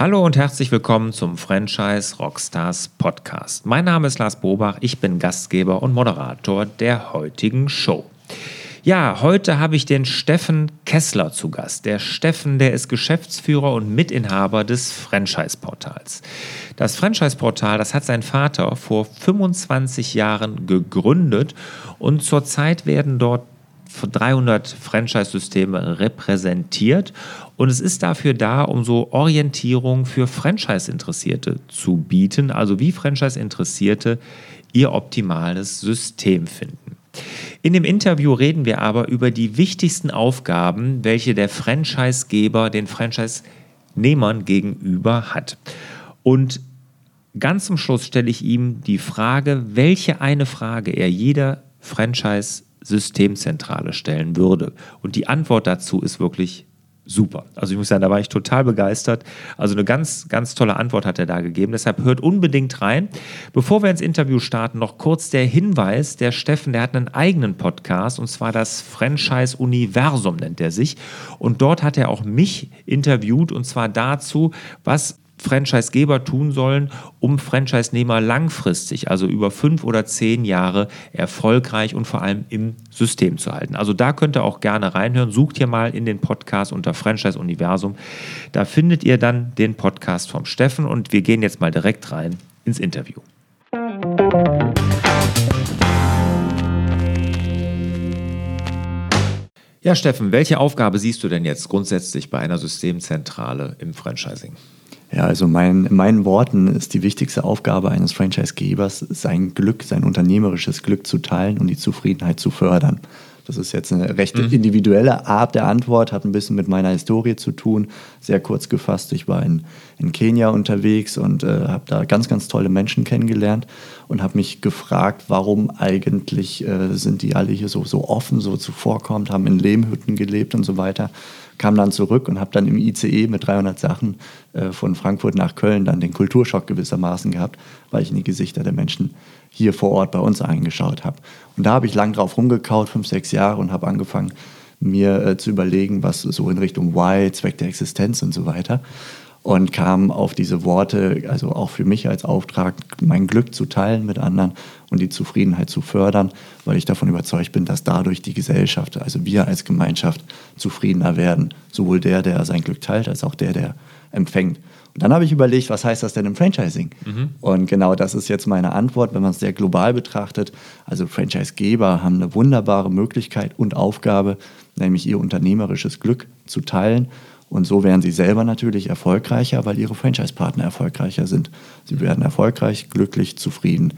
Hallo und herzlich willkommen zum Franchise Rockstars Podcast. Mein Name ist Lars Bobach, ich bin Gastgeber und Moderator der heutigen Show. Ja, heute habe ich den Steffen Kessler zu Gast. Der Steffen, der ist Geschäftsführer und Mitinhaber des Franchise-Portals. Das Franchise-Portal, das hat sein Vater vor 25 Jahren gegründet und zurzeit werden dort 300 Franchise-Systeme repräsentiert und es ist dafür da, um so Orientierung für Franchise-Interessierte zu bieten, also wie Franchise-Interessierte ihr optimales System finden. In dem Interview reden wir aber über die wichtigsten Aufgaben, welche der Franchisegeber den Franchise-Nehmern gegenüber hat. Und ganz zum Schluss stelle ich ihm die Frage, welche eine Frage er jeder Franchise Systemzentrale stellen würde. Und die Antwort dazu ist wirklich super. Also ich muss sagen, da war ich total begeistert. Also eine ganz, ganz tolle Antwort hat er da gegeben. Deshalb hört unbedingt rein. Bevor wir ins Interview starten, noch kurz der Hinweis, der Steffen, der hat einen eigenen Podcast und zwar das Franchise Universum nennt er sich. Und dort hat er auch mich interviewt und zwar dazu, was Franchisegeber tun sollen, um Franchise-Nehmer langfristig, also über fünf oder zehn Jahre, erfolgreich und vor allem im System zu halten. Also da könnt ihr auch gerne reinhören. Sucht hier mal in den Podcast unter Franchise Universum. Da findet ihr dann den Podcast vom Steffen und wir gehen jetzt mal direkt rein ins Interview. Ja, Steffen, welche Aufgabe siehst du denn jetzt grundsätzlich bei einer Systemzentrale im Franchising? Ja, also mein, in meinen Worten ist die wichtigste Aufgabe eines Franchisegebers, sein Glück, sein unternehmerisches Glück zu teilen und die Zufriedenheit zu fördern. Das ist jetzt eine recht mhm. individuelle Art der Antwort, hat ein bisschen mit meiner Historie zu tun. Sehr kurz gefasst, ich war in, in Kenia unterwegs und äh, habe da ganz, ganz tolle Menschen kennengelernt und habe mich gefragt, warum eigentlich äh, sind die alle hier so, so offen, so zuvorkommend, haben in Lehmhütten gelebt und so weiter kam dann zurück und habe dann im ICE mit 300 Sachen äh, von Frankfurt nach Köln dann den Kulturschock gewissermaßen gehabt, weil ich in die Gesichter der Menschen hier vor Ort bei uns eingeschaut habe. Und da habe ich lang drauf rumgekaut, fünf, sechs Jahre und habe angefangen, mir äh, zu überlegen, was so in Richtung Why, Zweck der Existenz und so weiter und kam auf diese Worte, also auch für mich als Auftrag, mein Glück zu teilen mit anderen und die Zufriedenheit zu fördern, weil ich davon überzeugt bin, dass dadurch die Gesellschaft, also wir als Gemeinschaft, zufriedener werden. Sowohl der, der sein Glück teilt, als auch der, der empfängt. Und dann habe ich überlegt, was heißt das denn im Franchising? Mhm. Und genau das ist jetzt meine Antwort, wenn man es sehr global betrachtet. Also Franchisegeber haben eine wunderbare Möglichkeit und Aufgabe, nämlich ihr unternehmerisches Glück zu teilen und so werden sie selber natürlich erfolgreicher, weil ihre Franchise-Partner erfolgreicher sind. Sie werden erfolgreich, glücklich, zufrieden.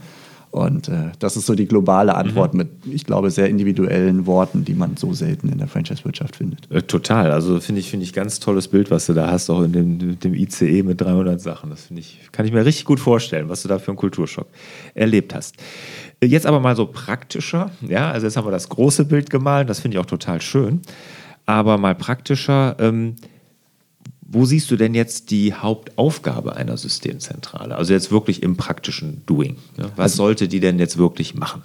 Und äh, das ist so die globale Antwort mhm. mit, ich glaube, sehr individuellen Worten, die man so selten in der Franchise-Wirtschaft findet. Äh, total. Also finde ich, finde ich ganz tolles Bild, was du da hast, auch in dem, dem ICE mit 300 Sachen. Das finde ich, kann ich mir richtig gut vorstellen, was du da für einen Kulturschock erlebt hast. Jetzt aber mal so praktischer. Ja, also jetzt haben wir das große Bild gemalt. Das finde ich auch total schön. Aber mal praktischer. Ähm, wo siehst du denn jetzt die Hauptaufgabe einer Systemzentrale? Also jetzt wirklich im praktischen Doing. Ne? Was also, sollte die denn jetzt wirklich machen?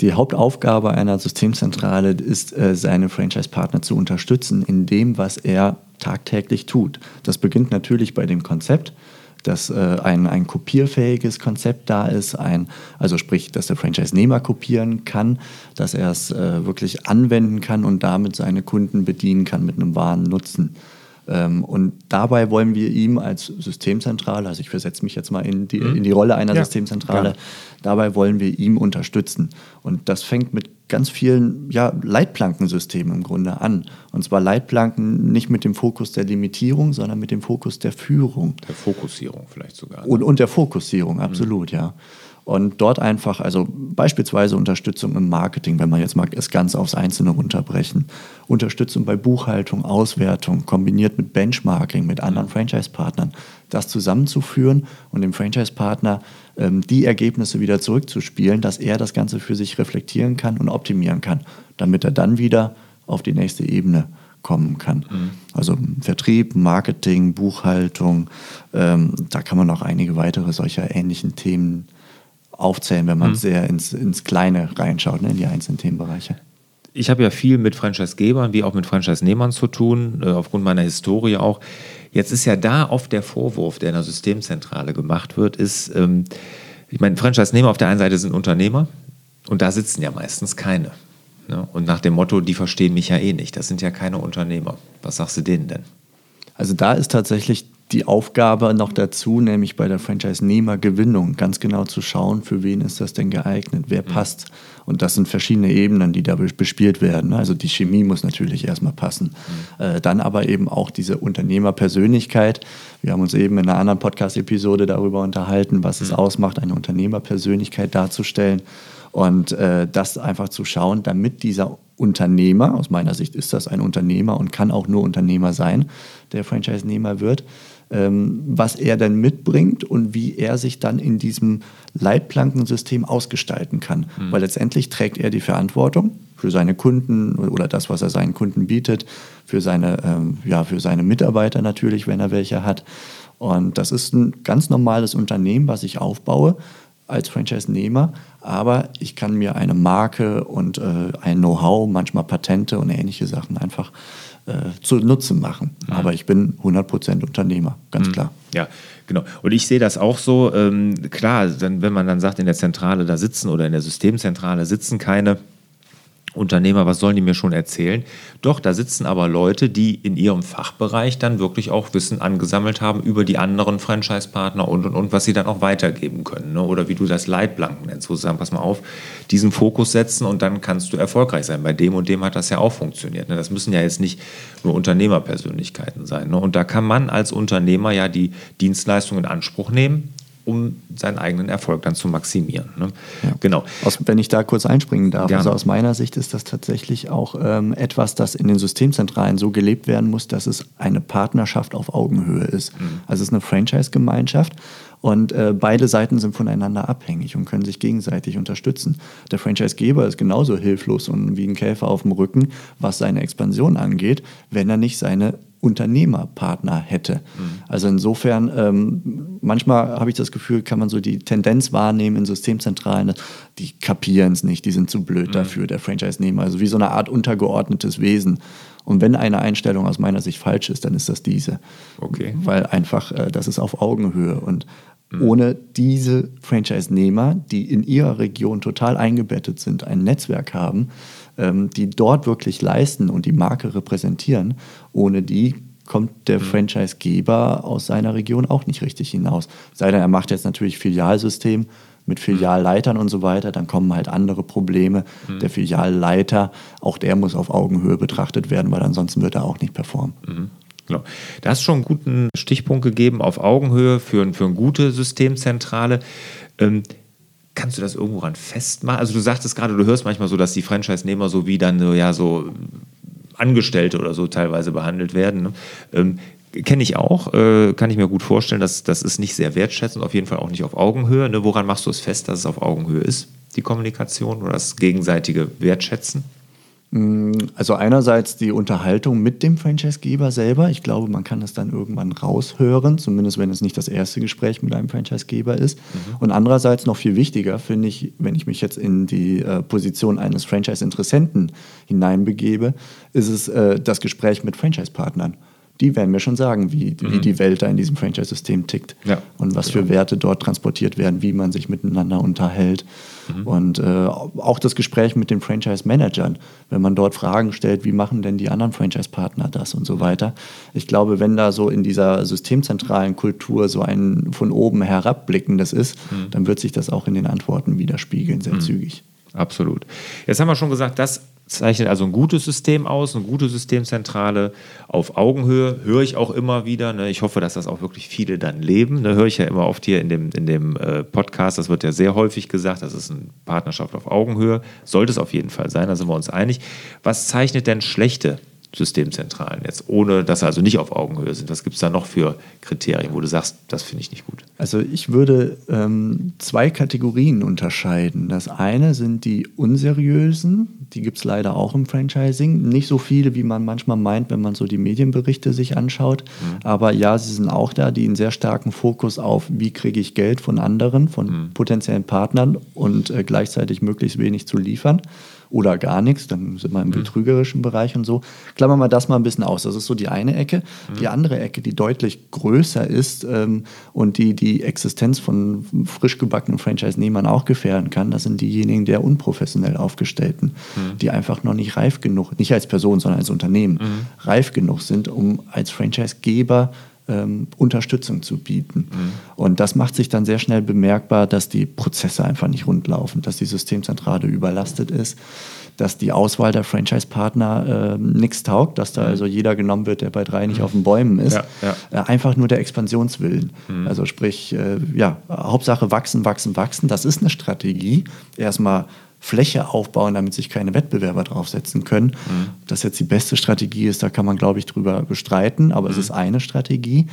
Die Hauptaufgabe einer Systemzentrale ist, äh, seine Franchise-Partner zu unterstützen in dem, was er tagtäglich tut. Das beginnt natürlich bei dem Konzept, dass äh, ein, ein kopierfähiges Konzept da ist, ein, also sprich, dass der Franchise-Nehmer kopieren kann, dass er es äh, wirklich anwenden kann und damit seine Kunden bedienen kann mit einem wahren Nutzen. Ähm, und dabei wollen wir ihm als Systemzentrale, also ich versetze mich jetzt mal in die, in die Rolle einer ja, Systemzentrale, klar. dabei wollen wir ihm unterstützen. Und das fängt mit ganz vielen ja, Leitplankensystemen im Grunde an. Und zwar Leitplanken nicht mit dem Fokus der Limitierung, sondern mit dem Fokus der Führung. Der Fokussierung vielleicht sogar. Ne? Und, und der Fokussierung, absolut, mhm. ja und dort einfach, also beispielsweise Unterstützung im Marketing, wenn man jetzt mal es ganz aufs Einzelne runterbrechen, Unterstützung bei Buchhaltung, Auswertung, kombiniert mit Benchmarking, mit anderen Franchise-Partnern, das zusammenzuführen und dem Franchise-Partner ähm, die Ergebnisse wieder zurückzuspielen, dass er das Ganze für sich reflektieren kann und optimieren kann, damit er dann wieder auf die nächste Ebene kommen kann. Mhm. Also Vertrieb, Marketing, Buchhaltung, ähm, da kann man noch einige weitere solcher ähnlichen Themen aufzählen, wenn man mhm. sehr ins, ins Kleine reinschaut, ne, in die einzelnen Themenbereiche. Ich habe ja viel mit Franchise-Gebern wie auch mit Franchise-Nehmern zu tun, äh, aufgrund meiner Historie auch. Jetzt ist ja da oft der Vorwurf, der in der Systemzentrale gemacht wird, ist, ähm, ich meine, Franchise-Nehmer auf der einen Seite sind Unternehmer und da sitzen ja meistens keine. Ne? Und nach dem Motto, die verstehen mich ja eh nicht, das sind ja keine Unternehmer. Was sagst du denen denn? Also da ist tatsächlich die Aufgabe noch dazu, nämlich bei der Franchise-Nehmergewinnung ganz genau zu schauen, für wen ist das denn geeignet, wer mhm. passt. Und das sind verschiedene Ebenen, die da bespielt werden. Also die Chemie muss natürlich erstmal passen. Mhm. Äh, dann aber eben auch diese Unternehmerpersönlichkeit. Wir haben uns eben in einer anderen Podcast-Episode darüber unterhalten, was es mhm. ausmacht, eine Unternehmerpersönlichkeit darzustellen. Und äh, das einfach zu schauen, damit dieser Unternehmer, aus meiner Sicht ist das ein Unternehmer und kann auch nur Unternehmer sein, der Franchise-Nehmer wird, was er denn mitbringt und wie er sich dann in diesem Leitplankensystem ausgestalten kann. Mhm. Weil letztendlich trägt er die Verantwortung für seine Kunden oder das, was er seinen Kunden bietet, für seine, ähm, ja, für seine Mitarbeiter natürlich, wenn er welche hat. Und das ist ein ganz normales Unternehmen, was ich aufbaue als Franchise-Nehmer, aber ich kann mir eine Marke und äh, ein Know-how, manchmal Patente und ähnliche Sachen einfach äh, zunutze machen. Mhm. Aber ich bin 100% Unternehmer, ganz mhm. klar. Ja, genau. Und ich sehe das auch so. Ähm, klar, dann, wenn man dann sagt, in der Zentrale da sitzen oder in der Systemzentrale sitzen keine Unternehmer, was sollen die mir schon erzählen? Doch, da sitzen aber Leute, die in ihrem Fachbereich dann wirklich auch Wissen angesammelt haben über die anderen Franchise-Partner und, und, und, was sie dann auch weitergeben können. Ne? Oder wie du das Leitblanken nennst, wo sie sagen, pass mal auf, diesen Fokus setzen und dann kannst du erfolgreich sein. Bei dem und dem hat das ja auch funktioniert. Ne? Das müssen ja jetzt nicht nur Unternehmerpersönlichkeiten sein. Ne? Und da kann man als Unternehmer ja die Dienstleistung in Anspruch nehmen, um seinen eigenen Erfolg dann zu maximieren. Ne? Ja. Genau. Aus, wenn ich da kurz einspringen darf, Gerne. also aus meiner Sicht ist das tatsächlich auch ähm, etwas, das in den Systemzentralen so gelebt werden muss, dass es eine Partnerschaft auf Augenhöhe ist. Mhm. Also es ist eine Franchise-Gemeinschaft und äh, beide Seiten sind voneinander abhängig und können sich gegenseitig unterstützen. Der Franchise-Geber ist genauso hilflos und wie ein Käfer auf dem Rücken, was seine Expansion angeht, wenn er nicht seine Unternehmerpartner hätte. Mhm. Also insofern, ähm, manchmal habe ich das Gefühl, kann man so die Tendenz wahrnehmen in Systemzentralen, die kapieren es nicht, die sind zu blöd mhm. dafür, der Franchise-Nehmer. Also wie so eine Art untergeordnetes Wesen. Und wenn eine Einstellung aus meiner Sicht falsch ist, dann ist das diese. Okay. Weil einfach, äh, das ist auf Augenhöhe. Und mhm. ohne diese Franchise-Nehmer, die in ihrer Region total eingebettet sind, ein Netzwerk haben, ähm, die dort wirklich leisten und die Marke repräsentieren. Ohne die kommt der mhm. Franchise-Geber aus seiner Region auch nicht richtig hinaus. Sei denn, er macht jetzt natürlich Filialsystem mit Filialleitern und so weiter, dann kommen halt andere Probleme. Mhm. Der Filialleiter, auch der muss auf Augenhöhe betrachtet werden, weil ansonsten wird er auch nicht performen. Mhm. Genau. Da hast du schon einen guten Stichpunkt gegeben auf Augenhöhe für, für eine gute Systemzentrale. Ähm, Kannst du das irgendwo ran festmachen? Also du sagtest gerade, du hörst manchmal so, dass die Franchise-Nehmer so wie dann ja so Angestellte oder so teilweise behandelt werden. Ne? Ähm, Kenne ich auch, äh, kann ich mir gut vorstellen, dass das ist nicht sehr wertschätzend, auf jeden Fall auch nicht auf Augenhöhe. Ne? Woran machst du es fest, dass es auf Augenhöhe ist, die Kommunikation oder das gegenseitige Wertschätzen? Mm, also einerseits die Unterhaltung mit dem Franchisegeber selber. Ich glaube, man kann das dann irgendwann raushören, zumindest wenn es nicht das erste Gespräch mit einem Franchisegeber ist. Mhm. Und andererseits noch viel wichtiger finde ich, wenn ich mich jetzt in die äh, Position eines Franchise-Interessenten hineinbegebe, ist es äh, das Gespräch mit Franchise-Partnern die werden mir schon sagen, wie, mhm. wie die Welt da in diesem Franchise-System tickt ja. und was für Werte dort transportiert werden, wie man sich miteinander unterhält. Mhm. Und äh, auch das Gespräch mit den Franchise-Managern, wenn man dort Fragen stellt, wie machen denn die anderen Franchise-Partner das und so weiter. Ich glaube, wenn da so in dieser systemzentralen Kultur so ein von oben herabblickendes ist, mhm. dann wird sich das auch in den Antworten widerspiegeln, sehr mhm. zügig. Absolut. Jetzt haben wir schon gesagt, das zeichnet also ein gutes System aus, eine gute Systemzentrale auf Augenhöhe. Höre ich auch immer wieder. Ne? Ich hoffe, dass das auch wirklich viele dann leben. Ne? Höre ich ja immer oft hier in dem, in dem äh, Podcast. Das wird ja sehr häufig gesagt. Das ist eine Partnerschaft auf Augenhöhe. Sollte es auf jeden Fall sein, da sind wir uns einig. Was zeichnet denn schlechte Systemzentralen jetzt, ohne dass sie also nicht auf Augenhöhe sind? Was gibt es da noch für Kriterien, wo du sagst, das finde ich nicht gut? Also ich würde ähm, zwei Kategorien unterscheiden. Das eine sind die unseriösen, die gibt es leider auch im Franchising. Nicht so viele, wie man manchmal meint, wenn man so die Medienberichte sich anschaut. Mhm. Aber ja, sie sind auch da, die einen sehr starken Fokus auf, wie kriege ich Geld von anderen, von mhm. potenziellen Partnern und äh, gleichzeitig möglichst wenig zu liefern oder gar nichts, dann sind wir im mhm. betrügerischen Bereich und so. Klammern wir das mal ein bisschen aus. Das ist so die eine Ecke. Mhm. Die andere Ecke, die deutlich größer ist ähm, und die die Existenz von frisch gebackenen Franchise-Nehmern auch gefährden kann, das sind diejenigen der unprofessionell aufgestellten, mhm. die einfach noch nicht reif genug, nicht als Person, sondern als Unternehmen, mhm. reif genug sind, um als Franchise-Geber ähm, Unterstützung zu bieten. Mhm. Und das macht sich dann sehr schnell bemerkbar, dass die Prozesse einfach nicht rund laufen, dass die Systemzentrale überlastet ist, dass die Auswahl der Franchise-Partner äh, nichts taugt, dass da mhm. also jeder genommen wird, der bei drei nicht mhm. auf den Bäumen ist. Ja, ja. Äh, einfach nur der Expansionswillen. Mhm. Also sprich, äh, ja, Hauptsache wachsen, wachsen, wachsen. Das ist eine Strategie. Erstmal Fläche aufbauen, damit sich keine Wettbewerber draufsetzen können. Mhm. Das jetzt die beste Strategie ist, da kann man, glaube ich, drüber bestreiten, aber mhm. es ist eine Strategie.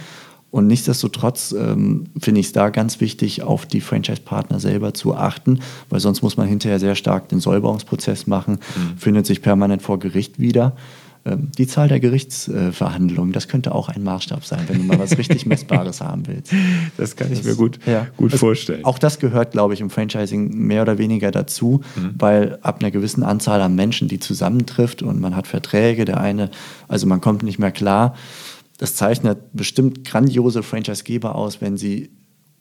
Und nichtsdestotrotz ähm, finde ich es da ganz wichtig, auf die Franchise-Partner selber zu achten, weil sonst muss man hinterher sehr stark den Säuberungsprozess machen, mhm. findet sich permanent vor Gericht wieder. Ähm, die Zahl der Gerichtsverhandlungen, das könnte auch ein Maßstab sein, wenn du mal was richtig Messbares haben willst. Das kann ich das, mir gut, ja. gut vorstellen. Auch das gehört, glaube ich, im Franchising mehr oder weniger dazu, mhm. weil ab einer gewissen Anzahl an Menschen, die zusammentrifft und man hat Verträge, der eine, also man kommt nicht mehr klar. Das zeichnet bestimmt grandiose Franchisegeber aus, wenn sie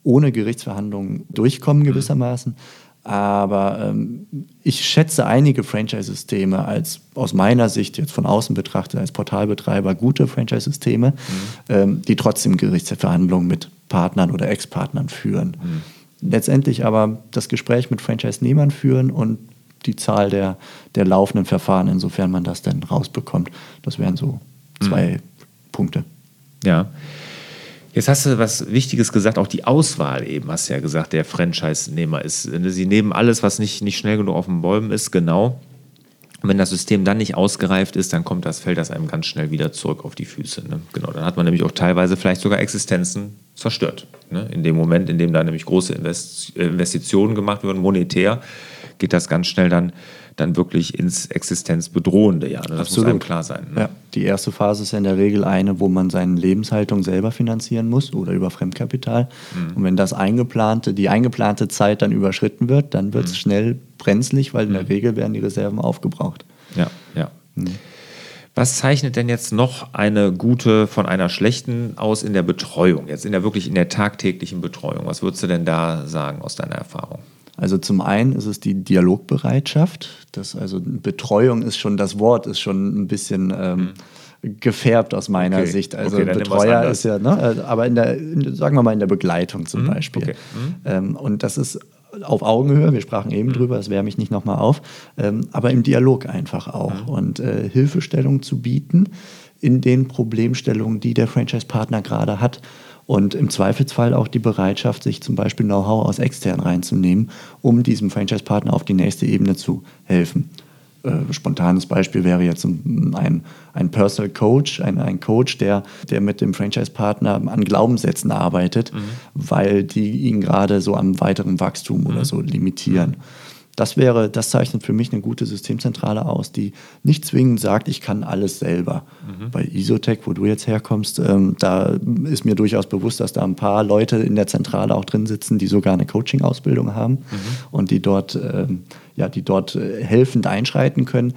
ohne Gerichtsverhandlungen durchkommen mhm. gewissermaßen. Mhm aber ähm, ich schätze einige Franchise-Systeme als aus meiner Sicht jetzt von außen betrachtet als Portalbetreiber gute Franchise-Systeme, mhm. ähm, die trotzdem Gerichtsverhandlungen mit Partnern oder Ex-Partnern führen. Mhm. Letztendlich aber das Gespräch mit Franchise-Nehmern führen und die Zahl der, der laufenden Verfahren, insofern man das dann rausbekommt. Das wären so zwei mhm. Punkte. Ja. Jetzt hast du was Wichtiges gesagt, auch die Auswahl eben, hast du ja gesagt, der Franchise-Nehmer ist. Sie nehmen alles, was nicht, nicht schnell genug auf den Bäumen ist, genau. Und wenn das System dann nicht ausgereift ist, dann kommt das, fällt das einem ganz schnell wieder zurück auf die Füße. Ne? Genau, dann hat man nämlich auch teilweise vielleicht sogar Existenzen zerstört. Ne? In dem Moment, in dem da nämlich große Invest Investitionen gemacht werden, monetär, geht das ganz schnell dann dann wirklich ins Existenzbedrohende. Ja, das Absolut. muss einem klar sein. Ne? Ja, die erste Phase ist ja in der Regel eine, wo man seine Lebenshaltung selber finanzieren muss oder über Fremdkapital. Mhm. Und wenn das eingeplante, die eingeplante Zeit dann überschritten wird, dann wird es mhm. schnell brenzlig, weil in der mhm. Regel werden die Reserven aufgebraucht. Ja, ja. Mhm. Was zeichnet denn jetzt noch eine gute von einer schlechten aus in der Betreuung, jetzt in der wirklich in der tagtäglichen Betreuung? Was würdest du denn da sagen aus deiner Erfahrung? Also zum einen ist es die Dialogbereitschaft. Das also Betreuung ist schon das Wort ist schon ein bisschen ähm, mhm. gefärbt aus meiner okay. Sicht. Also okay, Betreuer ist ja, ne, äh, aber in der, in, sagen wir mal in der Begleitung zum mhm. Beispiel. Okay. Mhm. Ähm, und das ist auf Augenhöhe, wir sprachen eben mhm. drüber, das wärme ich nicht nochmal auf, ähm, aber im Dialog einfach auch mhm. und äh, Hilfestellung zu bieten in den Problemstellungen, die der Franchise-Partner gerade hat und im Zweifelsfall auch die Bereitschaft, sich zum Beispiel Know-how aus extern reinzunehmen, um diesem Franchise-Partner auf die nächste Ebene zu helfen. Äh, spontanes Beispiel wäre jetzt ein, ein Personal Coach, ein, ein Coach, der, der mit dem Franchise-Partner an Glaubenssätzen arbeitet, mhm. weil die ihn gerade so am weiteren Wachstum mhm. oder so limitieren. Mhm das wäre, das zeichnet für mich eine gute Systemzentrale aus, die nicht zwingend sagt, ich kann alles selber. Mhm. Bei Isotech, wo du jetzt herkommst, ähm, da ist mir durchaus bewusst, dass da ein paar Leute in der Zentrale auch drin sitzen, die sogar eine Coaching-Ausbildung haben mhm. und die dort, ähm, ja, die dort äh, helfend einschreiten können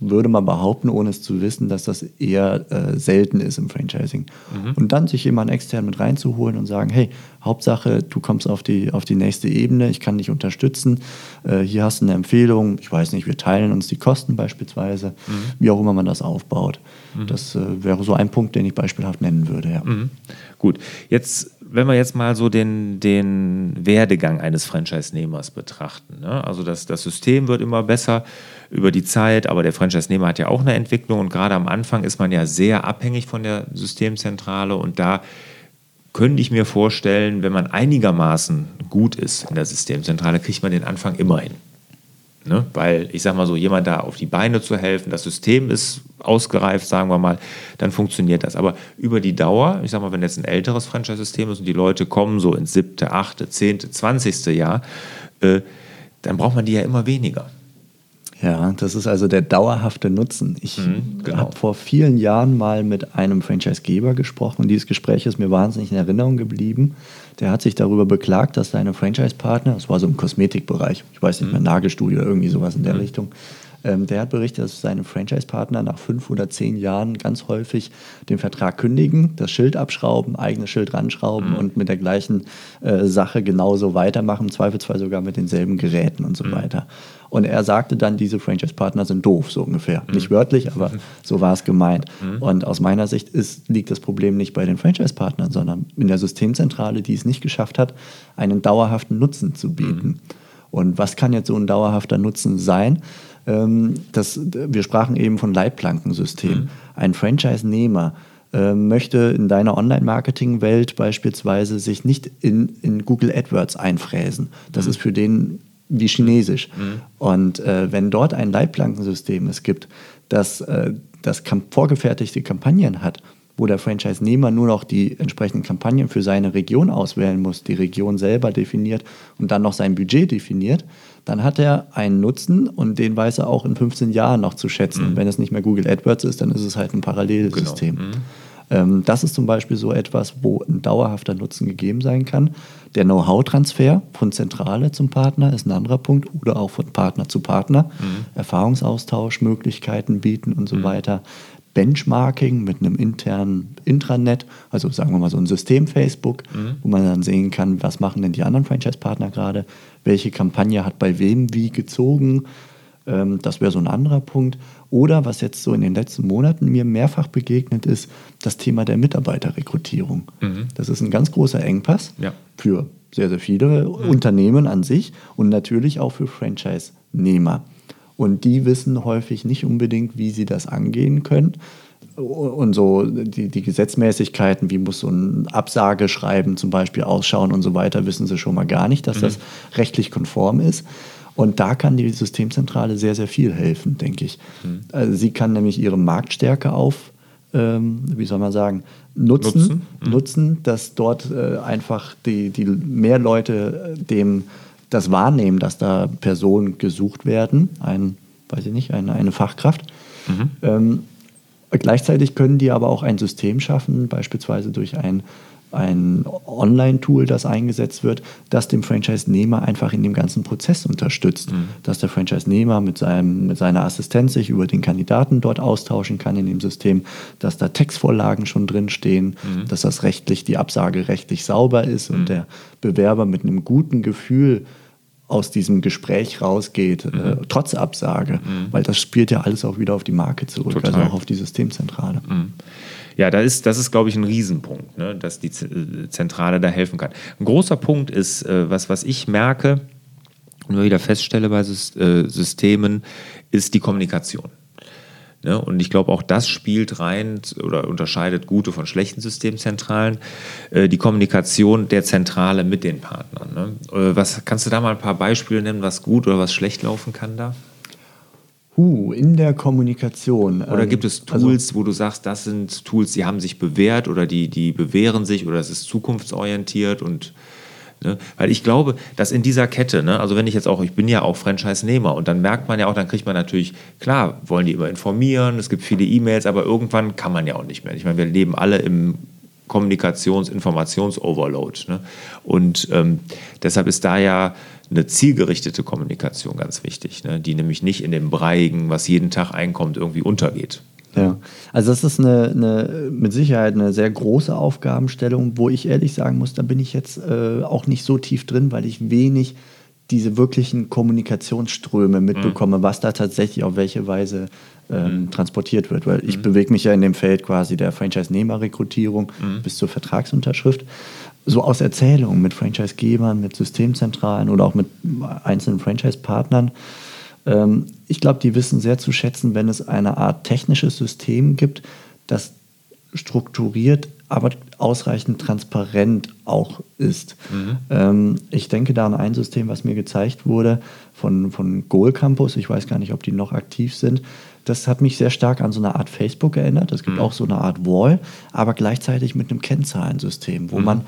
würde man behaupten, ohne es zu wissen, dass das eher äh, selten ist im Franchising. Mhm. Und dann sich jemanden extern mit reinzuholen und sagen, hey, Hauptsache, du kommst auf die, auf die nächste Ebene, ich kann dich unterstützen, äh, hier hast du eine Empfehlung, ich weiß nicht, wir teilen uns die Kosten beispielsweise, mhm. wie auch immer man das aufbaut. Mhm. Das äh, wäre so ein Punkt, den ich beispielhaft nennen würde. Ja. Mhm. Gut, jetzt, wenn wir jetzt mal so den, den Werdegang eines Franchise-Nehmers betrachten, ne? also das, das System wird immer besser, über die Zeit, aber der Franchise-Nehmer hat ja auch eine Entwicklung und gerade am Anfang ist man ja sehr abhängig von der Systemzentrale und da könnte ich mir vorstellen, wenn man einigermaßen gut ist in der Systemzentrale, kriegt man den Anfang immer hin. Ne? Weil ich sage mal so, jemand da auf die Beine zu helfen, das System ist ausgereift, sagen wir mal, dann funktioniert das. Aber über die Dauer, ich sage mal, wenn jetzt ein älteres Franchise-System ist und die Leute kommen so ins siebte, achte, zehnte, zwanzigste Jahr, äh, dann braucht man die ja immer weniger. Ja, das ist also der dauerhafte Nutzen. Ich mhm, genau. habe vor vielen Jahren mal mit einem Franchisegeber gesprochen und dieses Gespräch ist mir wahnsinnig in Erinnerung geblieben. Der hat sich darüber beklagt, dass seine Franchise-Partner, das war so im Kosmetikbereich, ich weiß nicht mehr, mhm. Nagelstudio oder irgendwie sowas in der mhm. Richtung, ähm, der hat berichtet, dass seine Franchise-Partner nach fünf oder zehn Jahren ganz häufig den Vertrag kündigen, das Schild abschrauben, eigenes Schild ranschrauben mhm. und mit der gleichen äh, Sache genauso weitermachen, im Zweifelsfall sogar mit denselben Geräten und so mhm. weiter. Und er sagte dann, diese Franchise-Partner sind doof, so ungefähr. Mhm. Nicht wörtlich, aber mhm. so war es gemeint. Mhm. Und aus meiner Sicht ist, liegt das Problem nicht bei den Franchise-Partnern, sondern in der Systemzentrale, die es nicht geschafft hat, einen dauerhaften Nutzen zu bieten. Mhm. Und was kann jetzt so ein dauerhafter Nutzen sein? Ähm, das, wir sprachen eben von Leitplankensystem. Mhm. Ein Franchise-Nehmer äh, möchte in deiner Online-Marketing-Welt beispielsweise sich nicht in, in Google AdWords einfräsen. Das mhm. ist für den wie Chinesisch. Mhm. Und äh, wenn dort ein Leitplankensystem es gibt, das, äh, das vorgefertigte Kampagnen hat, wo der Franchise-Nehmer nur noch die entsprechenden Kampagnen für seine Region auswählen muss, die Region selber definiert und dann noch sein Budget definiert, dann hat er einen Nutzen und den weiß er auch in 15 Jahren noch zu schätzen. Mhm. Wenn es nicht mehr Google AdWords ist, dann ist es halt ein Parallelsystem. Genau. Mhm. Ähm, das ist zum Beispiel so etwas, wo ein dauerhafter Nutzen gegeben sein kann. Der Know-how-Transfer von Zentrale zum Partner ist ein anderer Punkt oder auch von Partner zu Partner. Mhm. Erfahrungsaustausch, Möglichkeiten bieten und so mhm. weiter. Benchmarking mit einem internen Intranet, also sagen wir mal so ein System Facebook, mhm. wo man dann sehen kann, was machen denn die anderen Franchise-Partner gerade, welche Kampagne hat bei wem wie gezogen. Ähm, das wäre so ein anderer Punkt. Oder was jetzt so in den letzten Monaten mir mehrfach begegnet ist, das Thema der Mitarbeiterrekrutierung. Mhm. Das ist ein ganz großer Engpass ja. für sehr, sehr viele mhm. Unternehmen an sich und natürlich auch für Franchise-Nehmer. Und die wissen häufig nicht unbedingt, wie sie das angehen können. Und so die, die Gesetzmäßigkeiten, wie muss so ein Absageschreiben zum Beispiel ausschauen und so weiter, wissen sie schon mal gar nicht, dass mhm. das rechtlich konform ist. Und da kann die Systemzentrale sehr, sehr viel helfen, denke ich. Mhm. Also sie kann nämlich ihre Marktstärke auf, ähm, wie soll man sagen, nutzen, nutzen, mhm. nutzen dass dort äh, einfach die, die mehr Leute äh, dem das wahrnehmen, dass da Personen gesucht werden, ein, weiß ich nicht, eine, eine Fachkraft. Mhm. Ähm, gleichzeitig können die aber auch ein System schaffen, beispielsweise durch ein, ein Online-Tool, das eingesetzt wird, das dem Franchise-Nehmer einfach in dem ganzen Prozess unterstützt. Mhm. Dass der Franchise-Nehmer mit, mit seiner Assistenz sich über den Kandidaten dort austauschen kann in dem System, dass da Textvorlagen schon drinstehen, mhm. dass das rechtlich, die Absage rechtlich sauber ist mhm. und der Bewerber mit einem guten Gefühl aus diesem Gespräch rausgeht, äh, mhm. äh, trotz Absage, mhm. weil das spielt ja alles auch wieder auf die Marke zurück, Total. also auch auf die Systemzentrale. Mhm. Ja, da ist, das ist, glaube ich, ein Riesenpunkt, ne, dass die äh, Zentrale da helfen kann. Ein großer Punkt ist, äh, was, was ich merke und wieder feststelle bei Systemen, ist die Kommunikation. Ne? Und ich glaube, auch das spielt rein oder unterscheidet gute von schlechten Systemzentralen, äh, die Kommunikation der Zentrale mit den Partnern. Ne? Äh, was, kannst du da mal ein paar Beispiele nennen, was gut oder was schlecht laufen kann da? Uh, in der Kommunikation. Oder gibt es also Tools, also, wo du sagst, das sind Tools, die haben sich bewährt oder die, die bewähren sich oder es ist zukunftsorientiert und Ne? Weil ich glaube, dass in dieser Kette, ne, also wenn ich jetzt auch, ich bin ja auch Franchise-Nehmer und dann merkt man ja auch, dann kriegt man natürlich, klar, wollen die immer informieren, es gibt viele E-Mails, aber irgendwann kann man ja auch nicht mehr. Ich meine, wir leben alle im Kommunikations-, Informations-Overload. Ne? Und ähm, deshalb ist da ja eine zielgerichtete Kommunikation ganz wichtig, ne? die nämlich nicht in dem Breigen, was jeden Tag einkommt, irgendwie untergeht. Ja, also das ist eine, eine, mit Sicherheit eine sehr große Aufgabenstellung, wo ich ehrlich sagen muss, da bin ich jetzt äh, auch nicht so tief drin, weil ich wenig diese wirklichen Kommunikationsströme mitbekomme, mhm. was da tatsächlich auf welche Weise ähm, mhm. transportiert wird. Weil ich mhm. bewege mich ja in dem Feld quasi der Franchise-Nehmer-Rekrutierung mhm. bis zur Vertragsunterschrift. So aus Erzählungen mit Franchise-Gebern, mit Systemzentralen oder auch mit einzelnen Franchise-Partnern ich glaube, die wissen sehr zu schätzen, wenn es eine Art technisches System gibt, das strukturiert, aber ausreichend transparent auch ist. Mhm. Ähm, ich denke da an ein System, was mir gezeigt wurde von, von Goal Campus. Ich weiß gar nicht, ob die noch aktiv sind. das hat mich sehr stark an so eine Art Facebook erinnert. Es gibt mhm. auch so eine Art Wall, aber gleichzeitig mit einem Kennzahlensystem, wo mhm. man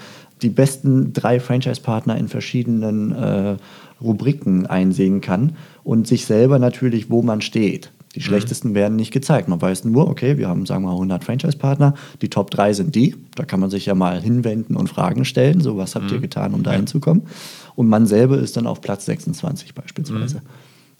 die besten drei Franchise-Partner in verschiedenen äh, Rubriken einsehen kann und sich selber natürlich, wo man steht. Die mhm. schlechtesten werden nicht gezeigt. Man weiß nur, okay, wir haben, sagen wir mal, 100 Franchise-Partner. Die Top 3 sind die. Da kann man sich ja mal hinwenden und Fragen stellen. So, was habt mhm. ihr getan, um da hinzukommen? Und man selber ist dann auf Platz 26 beispielsweise.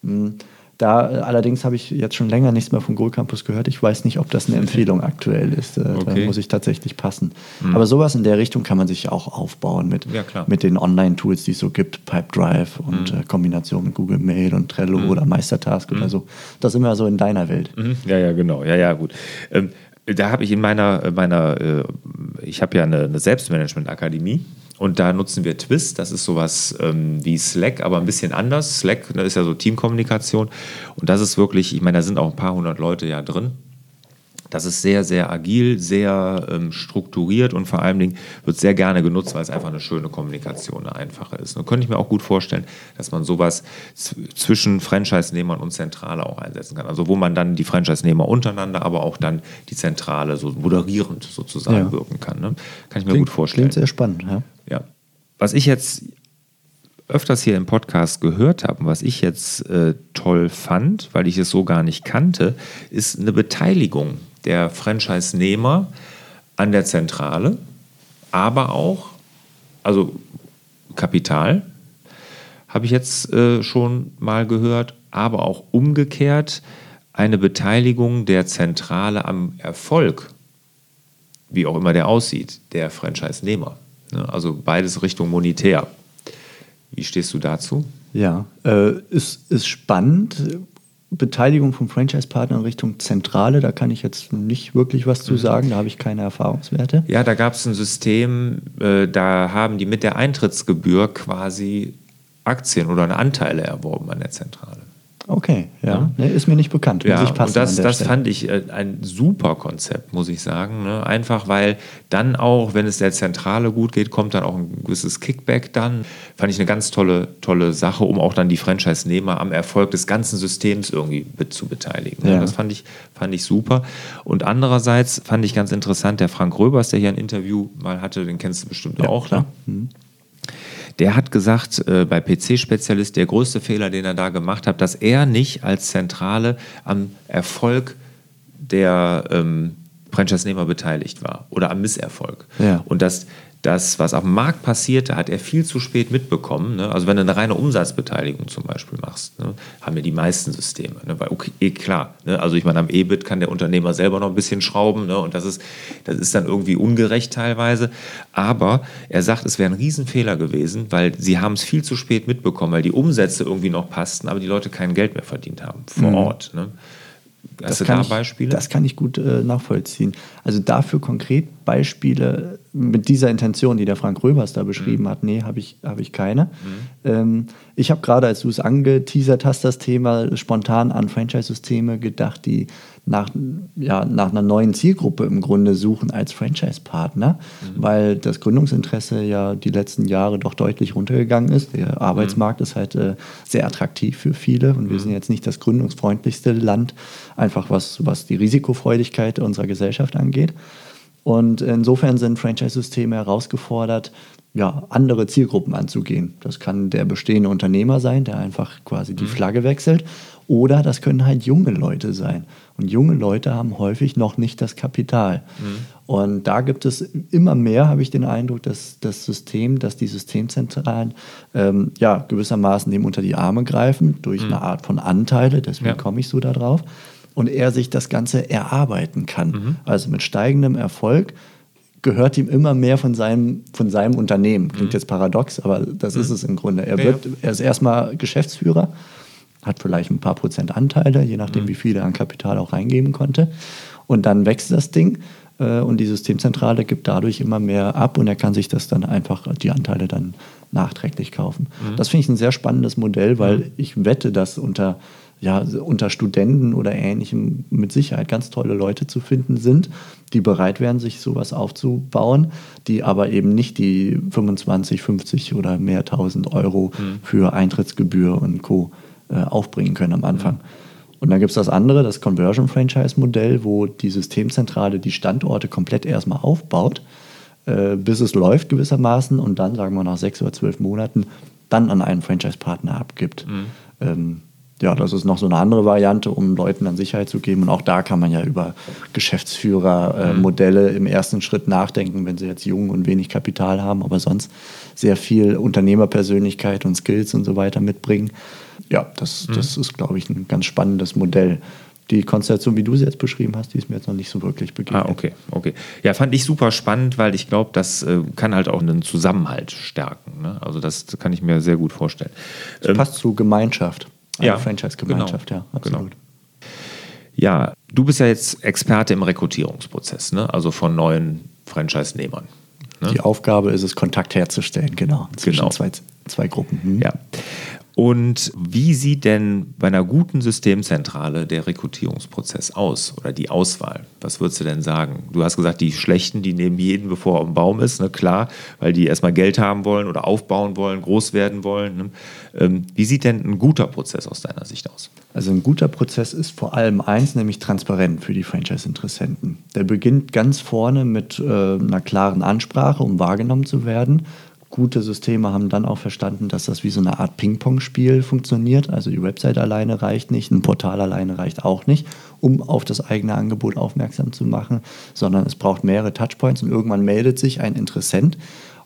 Mhm. Da äh, allerdings habe ich jetzt schon länger nichts mehr vom Goal Campus gehört. Ich weiß nicht, ob das eine Empfehlung aktuell ist. Äh, okay. Da muss ich tatsächlich passen. Mhm. Aber sowas in der Richtung kann man sich auch aufbauen mit, ja, mit den Online-Tools, die es so gibt, Pipedrive und mhm. äh, Kombination mit Google Mail und Trello mhm. oder Meistertask oder mhm. so. Das sind wir so in deiner Welt. Mhm. Ja, ja, genau. Ja, ja, gut. Ähm, da habe ich in meiner, meiner äh, ich habe ja eine, eine Selbstmanagement-Akademie und da nutzen wir Twist, das ist sowas ähm, wie Slack, aber ein bisschen anders. Slack ne, ist ja so Teamkommunikation. Und das ist wirklich, ich meine, da sind auch ein paar hundert Leute ja drin. Das ist sehr, sehr agil, sehr ähm, strukturiert und vor allen Dingen wird sehr gerne genutzt, weil es einfach eine schöne Kommunikation, eine einfache ist. Und könnte ich mir auch gut vorstellen, dass man sowas zwischen Franchise-Nehmern und Zentrale auch einsetzen kann. Also wo man dann die Franchise-Nehmer untereinander, aber auch dann die Zentrale so moderierend sozusagen ja. wirken kann. Ne? Kann ich mir klingt, gut vorstellen. Klingt sehr spannend, ja. Ja. Was ich jetzt öfters hier im Podcast gehört habe und was ich jetzt äh, toll fand, weil ich es so gar nicht kannte, ist eine Beteiligung der Franchise-Nehmer an der Zentrale, aber auch, also Kapital, habe ich jetzt äh, schon mal gehört, aber auch umgekehrt eine Beteiligung der Zentrale am Erfolg, wie auch immer der aussieht, der Franchise-Nehmer. Ne? Also beides Richtung monetär. Wie stehst du dazu? Ja, äh, ist, ist spannend. Beteiligung von Franchise-Partnern Richtung Zentrale, da kann ich jetzt nicht wirklich was zu mhm. sagen, da habe ich keine Erfahrungswerte. Ja, da gab es ein System, äh, da haben die mit der Eintrittsgebühr quasi Aktien oder Anteile erworben an der Zentrale. Okay, ja. ja. Ist mir nicht bekannt. Ja, und das, das fand ich äh, ein super Konzept, muss ich sagen. Ne? Einfach weil dann auch, wenn es der Zentrale gut geht, kommt dann auch ein gewisses Kickback dann. Fand ich eine ganz tolle, tolle Sache, um auch dann die Franchise-Nehmer am Erfolg des ganzen Systems irgendwie zu beteiligen. Ne? Ja. Das fand ich, fand ich super. Und andererseits fand ich ganz interessant, der Frank Röbers, der hier ein Interview mal hatte, den kennst du bestimmt ja, auch. Ne? Mhm. Der hat gesagt, äh, bei PC-Spezialist, der größte Fehler, den er da gemacht hat, dass er nicht als Zentrale am Erfolg der ähm, Franchise-Nehmer beteiligt war oder am Misserfolg. Ja. Und dass das, was auf dem Markt passierte, hat er viel zu spät mitbekommen. Ne? Also wenn du eine reine Umsatzbeteiligung zum Beispiel machst, ne? haben ja die meisten Systeme. Ne? Weil, okay, eh klar, ne? also ich meine, am EBIT kann der Unternehmer selber noch ein bisschen schrauben ne? und das ist, das ist dann irgendwie ungerecht teilweise. Aber er sagt, es wäre ein Riesenfehler gewesen, weil sie haben es viel zu spät mitbekommen, weil die Umsätze irgendwie noch passten, aber die Leute kein Geld mehr verdient haben vor mhm. Ort. Hast das du da ich, Beispiele? Das kann ich gut äh, nachvollziehen. Also dafür konkret Beispiele mit dieser Intention, die der Frank Röbers da beschrieben mhm. hat, nee, habe ich, hab ich keine. Mhm. Ähm, ich habe gerade, als du es angeteasert hast, das Thema spontan an Franchise-Systeme gedacht, die nach, ja, nach einer neuen Zielgruppe im Grunde suchen als Franchise-Partner, mhm. weil das Gründungsinteresse ja die letzten Jahre doch deutlich runtergegangen ist. Der Arbeitsmarkt mhm. ist halt äh, sehr attraktiv für viele und wir mhm. sind jetzt nicht das gründungsfreundlichste Land, einfach was, was die Risikofreudigkeit unserer Gesellschaft angeht. Und insofern sind Franchise-Systeme herausgefordert, ja, andere Zielgruppen anzugehen. Das kann der bestehende Unternehmer sein, der einfach quasi die mhm. Flagge wechselt. Oder das können halt junge Leute sein. Und junge Leute haben häufig noch nicht das Kapital. Mhm. Und da gibt es immer mehr, habe ich den Eindruck, dass das System, dass die Systemzentralen ähm, ja, gewissermaßen dem unter die Arme greifen durch mhm. eine Art von Anteile, deswegen ja. komme ich so darauf, und er sich das Ganze erarbeiten kann. Mhm. Also mit steigendem Erfolg gehört ihm immer mehr von seinem, von seinem Unternehmen. Klingt mhm. jetzt paradox, aber das ist mhm. es im Grunde. Er, wird, er ist erstmal Geschäftsführer hat vielleicht ein paar Prozent Anteile, je nachdem, mhm. wie viel er an Kapital auch reingeben konnte. Und dann wächst das Ding äh, und die Systemzentrale gibt dadurch immer mehr ab und er kann sich das dann einfach, die Anteile dann nachträglich kaufen. Mhm. Das finde ich ein sehr spannendes Modell, weil mhm. ich wette, dass unter, ja, unter Studenten oder Ähnlichem mit Sicherheit ganz tolle Leute zu finden sind, die bereit wären, sich sowas aufzubauen, die aber eben nicht die 25, 50 oder mehr tausend Euro mhm. für Eintrittsgebühr und Co. Äh, aufbringen können am Anfang. Und dann gibt es das andere, das Conversion Franchise Modell, wo die Systemzentrale die Standorte komplett erstmal aufbaut, äh, bis es läuft gewissermaßen und dann, sagen wir nach sechs oder zwölf Monaten, dann an einen Franchise-Partner abgibt. Mhm. Ähm, ja, das ist noch so eine andere Variante, um Leuten dann Sicherheit zu geben. Und auch da kann man ja über Geschäftsführermodelle äh, mhm. im ersten Schritt nachdenken, wenn sie jetzt jung und wenig Kapital haben, aber sonst sehr viel Unternehmerpersönlichkeit und Skills und so weiter mitbringen. Ja, das, mhm. das ist, glaube ich, ein ganz spannendes Modell die Konstellation, wie du sie jetzt beschrieben hast, die ist mir jetzt noch nicht so wirklich begegnet. Ah, okay, okay. Ja, fand ich super spannend, weil ich glaube, das äh, kann halt auch einen Zusammenhalt stärken. Ne? Also das kann ich mir sehr gut vorstellen. Das ähm, passt zu Gemeinschaft. Eine ja, Franchise-Gemeinschaft, genau, ja, absolut. Genau. Ja, du bist ja jetzt Experte im Rekrutierungsprozess, ne? also von neuen Franchise-Nehmern. Ne? Die Aufgabe ist es, Kontakt herzustellen, genau, zwischen genau. Zwei, zwei Gruppen. Hm. Ja. Und wie sieht denn bei einer guten Systemzentrale der Rekrutierungsprozess aus oder die Auswahl? Was würdest du denn sagen? Du hast gesagt, die Schlechten, die nehmen jeden, bevor er am Baum ist, ne? klar, weil die erstmal Geld haben wollen oder aufbauen wollen, groß werden wollen. Ne? Ähm, wie sieht denn ein guter Prozess aus deiner Sicht aus? Also ein guter Prozess ist vor allem eins, nämlich transparent für die Franchise-Interessenten. Der beginnt ganz vorne mit äh, einer klaren Ansprache, um wahrgenommen zu werden gute Systeme haben dann auch verstanden, dass das wie so eine Art Ping-Pong-Spiel funktioniert. Also die Website alleine reicht nicht, ein Portal alleine reicht auch nicht, um auf das eigene Angebot aufmerksam zu machen, sondern es braucht mehrere Touchpoints und irgendwann meldet sich ein Interessent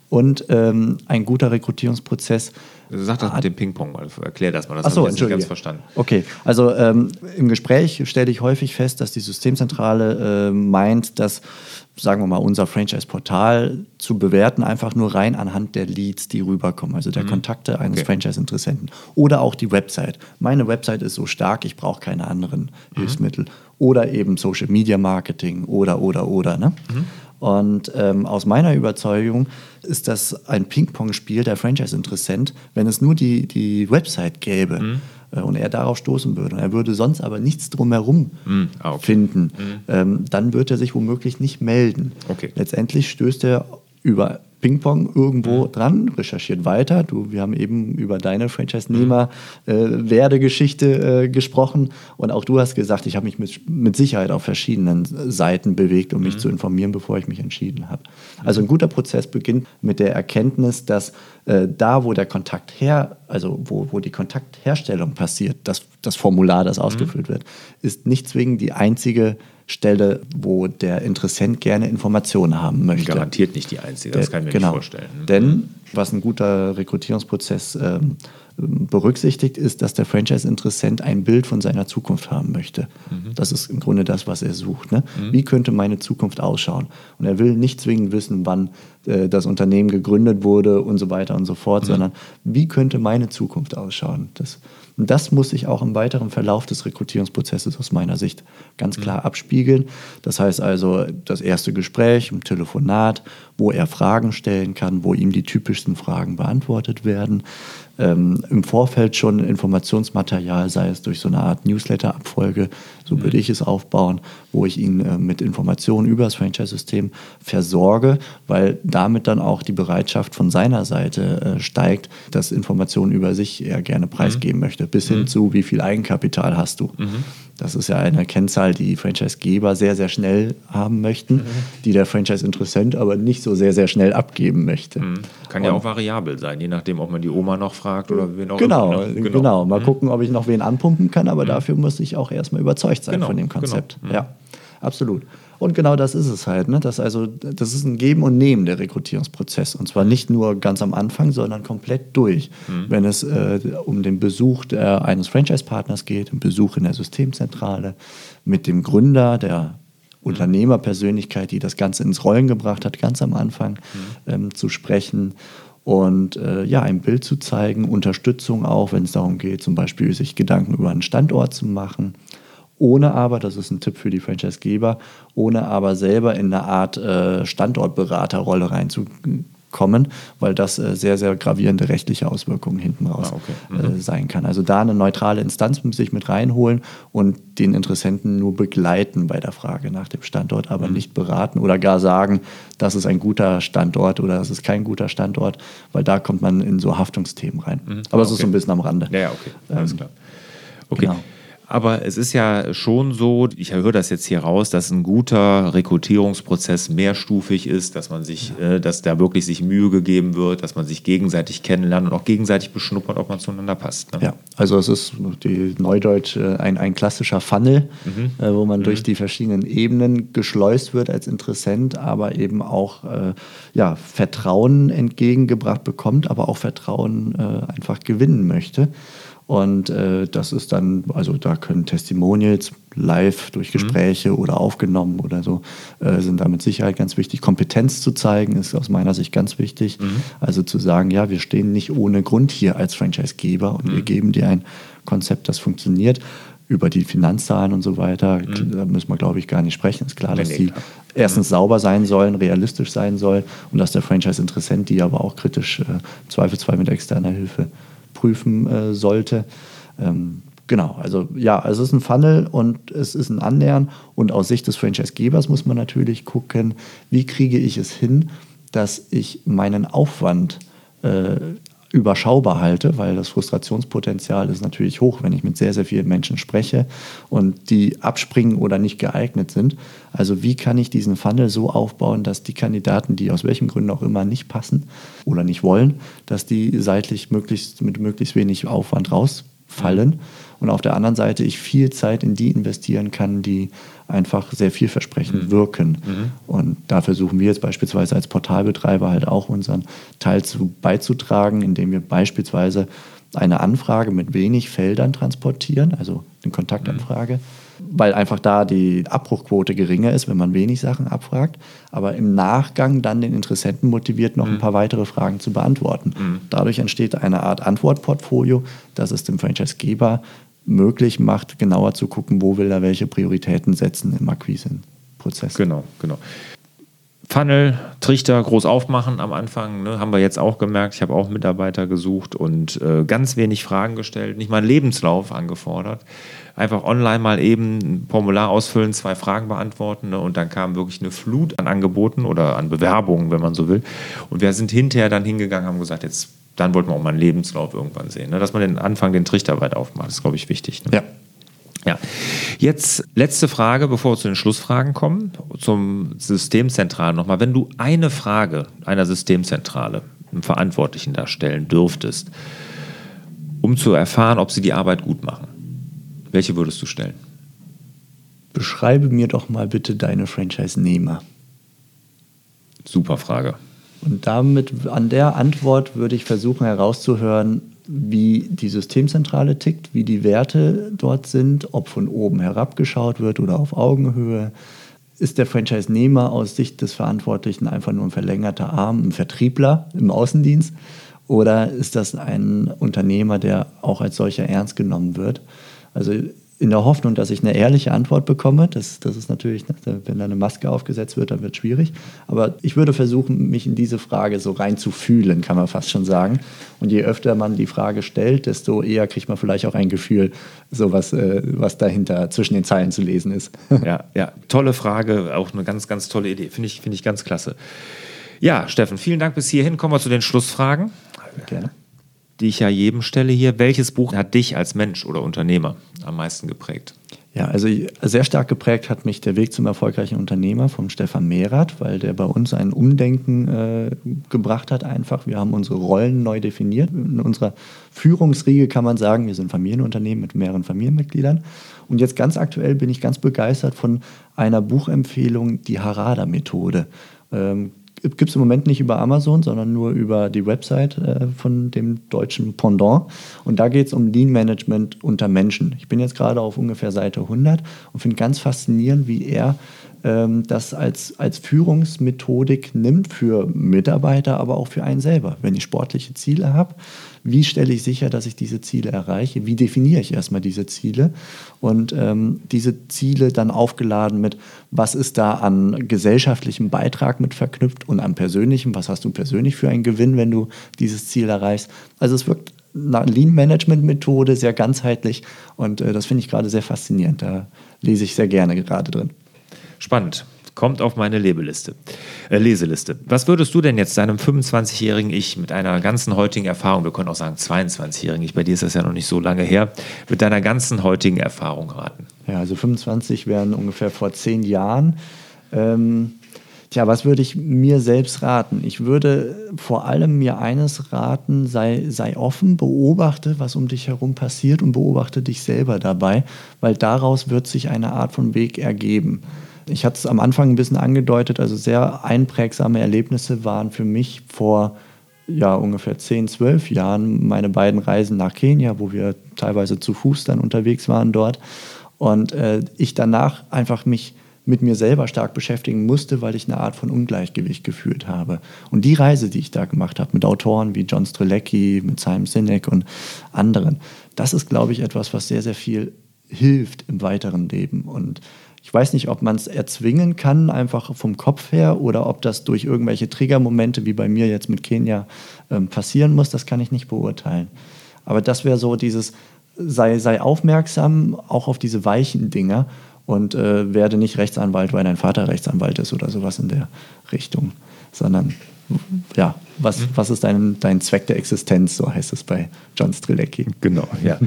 und ähm, ein guter Rekrutierungsprozess Sag das mit dem Ping-Pong, erklär das mal, das Achso, habe ich nicht ganz verstanden. Okay, also ähm, im Gespräch stelle ich häufig fest, dass die Systemzentrale äh, meint, dass, sagen wir mal, unser Franchise-Portal zu bewerten einfach nur rein anhand der Leads, die rüberkommen, also der mhm. Kontakte eines okay. Franchise-Interessenten. Oder auch die Website. Meine Website ist so stark, ich brauche keine anderen mhm. Hilfsmittel. Oder eben Social Media Marketing oder, oder, oder. Ne? Mhm. Und ähm, aus meiner Überzeugung ist das ein Ping-Pong-Spiel der Franchise-Interessent, wenn es nur die, die Website gäbe. Mhm äh, und er darauf stoßen würde und er würde sonst aber nichts drumherum mm, okay. finden, mm. ähm, dann wird er sich womöglich nicht melden. Okay. Letztendlich stößt er über Ping-Pong irgendwo mhm. dran, recherchiert weiter. Du, wir haben eben über deine Franchise-Nehmer-Werdegeschichte äh, äh, gesprochen und auch du hast gesagt, ich habe mich mit, mit Sicherheit auf verschiedenen Seiten bewegt, um mich mhm. zu informieren, bevor ich mich entschieden habe. Also ein guter Prozess beginnt mit der Erkenntnis, dass äh, da, wo der Kontakt her, also wo, wo die Kontaktherstellung passiert, das, das Formular, das mhm. ausgefüllt wird, ist nicht zwingend die einzige Stelle, wo der Interessent gerne Informationen haben möchte. Garantiert nicht die einzige, das kann ich mir genau. nicht vorstellen. Ne? Denn was ein guter Rekrutierungsprozess ähm, berücksichtigt, ist, dass der Franchise-Interessent ein Bild von seiner Zukunft haben möchte. Mhm. Das ist im Grunde das, was er sucht. Ne? Mhm. Wie könnte meine Zukunft ausschauen? Und er will nicht zwingend wissen, wann äh, das Unternehmen gegründet wurde und so weiter und so fort, mhm. sondern wie könnte meine Zukunft ausschauen? Das und das muss sich auch im weiteren Verlauf des Rekrutierungsprozesses aus meiner Sicht ganz klar abspiegeln. Das heißt also, das erste Gespräch, ein Telefonat, wo er Fragen stellen kann, wo ihm die typischsten Fragen beantwortet werden ähm, im Vorfeld schon Informationsmaterial, sei es durch so eine Art Newsletter-Abfolge, so würde ich es aufbauen, wo ich ihn äh, mit Informationen über das Franchise-System versorge, weil damit dann auch die Bereitschaft von seiner Seite äh, steigt, dass Informationen über sich er gerne preisgeben mhm. möchte, bis hin mhm. zu, wie viel Eigenkapital hast du. Mhm. Das ist ja eine Kennzahl, die Franchise-Geber sehr, sehr schnell haben möchten, mhm. die der Franchise-Interessent aber nicht so sehr, sehr schnell abgeben möchte. Mhm. Kann Und ja auch variabel sein, je nachdem, ob man die Oma noch fragt oder wen auch genau, immer. Ne? Genau, genau. Mal mhm. gucken, ob ich noch wen anpumpen kann, aber dafür muss ich auch erstmal überzeugt sein genau, von dem genau. Konzept. Genau. Ja, absolut. Und genau das ist es halt. Ne? Das, also, das ist ein Geben und Nehmen der Rekrutierungsprozess. Und zwar nicht nur ganz am Anfang, sondern komplett durch. Mhm. Wenn es äh, um den Besuch der, eines Franchise-Partners geht, den Besuch in der Systemzentrale, mit dem Gründer, der Unternehmerpersönlichkeit, die das Ganze ins Rollen gebracht hat, ganz am Anfang mhm. ähm, zu sprechen und äh, ja, ein Bild zu zeigen, Unterstützung auch, wenn es darum geht, zum Beispiel sich Gedanken über einen Standort zu machen ohne aber, das ist ein Tipp für die Franchise-Geber, ohne aber selber in eine Art äh, Standortberaterrolle reinzukommen, weil das äh, sehr, sehr gravierende rechtliche Auswirkungen hinten raus ah, okay. mhm. äh, sein kann. Also da eine neutrale Instanz sich mit reinholen und den Interessenten nur begleiten bei der Frage nach dem Standort, aber mhm. nicht beraten oder gar sagen, das ist ein guter Standort oder das ist kein guter Standort, weil da kommt man in so Haftungsthemen rein. Mhm. Aber es okay. ist so ein bisschen am Rande. Ja, okay, alles ähm, klar. Okay. Genau. Aber es ist ja schon so, ich höre das jetzt hier raus, dass ein guter Rekrutierungsprozess mehrstufig ist, dass man sich, äh, dass da wirklich sich Mühe gegeben wird, dass man sich gegenseitig kennenlernt und auch gegenseitig beschnuppert, ob man zueinander passt. Ne? Ja, also es ist die Neudeutsch äh, ein, ein klassischer Funnel, mhm. äh, wo man mhm. durch die verschiedenen Ebenen geschleust wird als Interessent, aber eben auch äh, ja, Vertrauen entgegengebracht bekommt, aber auch Vertrauen äh, einfach gewinnen möchte. Und äh, das ist dann, also da können Testimonials live durch mhm. Gespräche mhm. oder aufgenommen oder so, äh, sind da mit Sicherheit ganz wichtig. Kompetenz zu zeigen ist aus meiner Sicht ganz wichtig. Mhm. Also zu sagen, ja, wir stehen nicht ohne Grund hier als Franchisegeber und mhm. wir geben dir ein Konzept, das funktioniert. Über die Finanzzahlen und so weiter, mhm. da müssen wir, glaube ich, gar nicht sprechen. Ist klar, dass die erstens mhm. sauber sein sollen, realistisch sein sollen und dass der Franchise-Interessent die aber auch kritisch, äh, Zweifelsfall mit externer Hilfe prüfen äh, sollte. Ähm, genau, also ja, es ist ein Funnel und es ist ein Annähern. Und aus Sicht des Franchise-Gebers muss man natürlich gucken, wie kriege ich es hin, dass ich meinen Aufwand äh, überschaubar halte, weil das Frustrationspotenzial ist natürlich hoch, wenn ich mit sehr, sehr vielen Menschen spreche und die abspringen oder nicht geeignet sind. Also wie kann ich diesen Funnel so aufbauen, dass die Kandidaten, die aus welchen Gründen auch immer nicht passen oder nicht wollen, dass die seitlich möglichst mit möglichst wenig Aufwand rausfallen und auf der anderen Seite ich viel Zeit in die investieren kann, die einfach sehr vielversprechend mhm. wirken. Mhm. Und da versuchen wir jetzt beispielsweise als Portalbetreiber halt auch unseren Teil zu beizutragen, indem wir beispielsweise eine Anfrage mit wenig Feldern transportieren, also eine Kontaktanfrage, mhm. Weil einfach da die Abbruchquote geringer ist, wenn man wenig Sachen abfragt, aber im Nachgang dann den Interessenten motiviert, noch mhm. ein paar weitere Fragen zu beantworten. Mhm. Dadurch entsteht eine Art Antwortportfolio, das es dem Franchisegeber möglich macht, genauer zu gucken, wo will er welche Prioritäten setzen im Akquisenprozess. Genau, genau. Funnel, Trichter groß aufmachen am Anfang, ne, haben wir jetzt auch gemerkt. Ich habe auch Mitarbeiter gesucht und äh, ganz wenig Fragen gestellt, nicht mal einen Lebenslauf angefordert. Einfach online mal eben ein Formular ausfüllen, zwei Fragen beantworten ne, und dann kam wirklich eine Flut an Angeboten oder an Bewerbungen, wenn man so will. Und wir sind hinterher dann hingegangen, haben gesagt, jetzt dann wollten wir auch mal einen Lebenslauf irgendwann sehen. Ne? Dass man den Anfang den Trichter weit aufmacht, ist, glaube ich, wichtig. Ne? Ja. Ja, jetzt letzte Frage, bevor wir zu den Schlussfragen kommen, zum Systemzentralen nochmal. Wenn du eine Frage einer Systemzentrale einem Verantwortlichen darstellen dürftest, um zu erfahren, ob sie die Arbeit gut machen, welche würdest du stellen? Beschreibe mir doch mal bitte deine Franchise-Nehmer. Super Frage. Und damit an der Antwort würde ich versuchen herauszuhören, wie die Systemzentrale tickt, wie die Werte dort sind, ob von oben herab geschaut wird oder auf Augenhöhe. Ist der Franchise-Nehmer aus Sicht des Verantwortlichen einfach nur ein verlängerter Arm, ein Vertriebler im Außendienst? Oder ist das ein Unternehmer, der auch als solcher ernst genommen wird? Also in der Hoffnung, dass ich eine ehrliche Antwort bekomme. Das, das ist natürlich, ne, wenn da eine Maske aufgesetzt wird, dann wird es schwierig. Aber ich würde versuchen, mich in diese Frage so reinzufühlen, kann man fast schon sagen. Und je öfter man die Frage stellt, desto eher kriegt man vielleicht auch ein Gefühl, so was, äh, was dahinter zwischen den Zeilen zu lesen ist. Ja, ja, tolle Frage, auch eine ganz, ganz tolle Idee. Finde ich, find ich ganz klasse. Ja, Steffen, vielen Dank bis hierhin. Kommen wir zu den Schlussfragen. Gerne die ich ja jedem stelle hier. Welches Buch hat dich als Mensch oder Unternehmer am meisten geprägt? Ja, also sehr stark geprägt hat mich der Weg zum erfolgreichen Unternehmer von Stefan Mehrath, weil der bei uns ein Umdenken äh, gebracht hat einfach. Wir haben unsere Rollen neu definiert. In unserer Führungsriege kann man sagen, wir sind Familienunternehmen mit mehreren Familienmitgliedern. Und jetzt ganz aktuell bin ich ganz begeistert von einer Buchempfehlung, die Harada-Methode. Ähm, gibt es im Moment nicht über Amazon, sondern nur über die Website äh, von dem deutschen Pendant. Und da geht es um Lean Management unter Menschen. Ich bin jetzt gerade auf ungefähr Seite 100 und finde ganz faszinierend, wie er das als, als Führungsmethodik nimmt für Mitarbeiter, aber auch für einen selber. Wenn ich sportliche Ziele habe, wie stelle ich sicher, dass ich diese Ziele erreiche? Wie definiere ich erstmal diese Ziele? Und ähm, diese Ziele dann aufgeladen mit, was ist da an gesellschaftlichem Beitrag mit verknüpft und an persönlichem, was hast du persönlich für einen Gewinn, wenn du dieses Ziel erreichst? Also es wirkt eine Lean-Management-Methode, sehr ganzheitlich und äh, das finde ich gerade sehr faszinierend. Da lese ich sehr gerne gerade drin. Spannend Kommt auf meine Lebeliste, äh, Leseliste. Was würdest du denn jetzt deinem 25-jährigen Ich mit einer ganzen heutigen Erfahrung, wir können auch sagen 22-jährigen Ich, bei dir ist das ja noch nicht so lange her, mit deiner ganzen heutigen Erfahrung raten? Ja, also 25 wären ungefähr vor zehn Jahren. Ähm, Tja, was würde ich mir selbst raten? Ich würde vor allem mir eines raten, sei, sei offen, beobachte, was um dich herum passiert und beobachte dich selber dabei, weil daraus wird sich eine Art von Weg ergeben. Ich hatte es am Anfang ein bisschen angedeutet, also sehr einprägsame Erlebnisse waren für mich vor ja, ungefähr 10, 12 Jahren meine beiden Reisen nach Kenia, wo wir teilweise zu Fuß dann unterwegs waren dort. Und äh, ich danach einfach mich mit mir selber stark beschäftigen musste, weil ich eine Art von Ungleichgewicht gefühlt habe. Und die Reise, die ich da gemacht habe, mit Autoren wie John Strelecki, mit Simon Sinek und anderen, das ist, glaube ich, etwas, was sehr, sehr viel hilft im weiteren Leben. Und ich weiß nicht, ob man es erzwingen kann, einfach vom Kopf her, oder ob das durch irgendwelche Triggermomente wie bei mir jetzt mit Kenia ähm, passieren muss, das kann ich nicht beurteilen. Aber das wäre so dieses, sei, sei aufmerksam auch auf diese weichen Dinge und äh, werde nicht Rechtsanwalt, weil dein Vater Rechtsanwalt ist oder sowas in der Richtung, sondern ja, was, mhm. was ist dein, dein Zweck der Existenz, so heißt es bei John Strilecki. Genau, ja.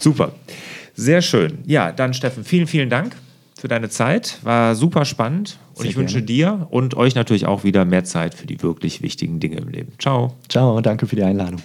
Super. Sehr schön. Ja, dann Steffen, vielen, vielen Dank für deine Zeit. War super spannend und Sehr ich wünsche dir und euch natürlich auch wieder mehr Zeit für die wirklich wichtigen Dinge im Leben. Ciao. Ciao, danke für die Einladung.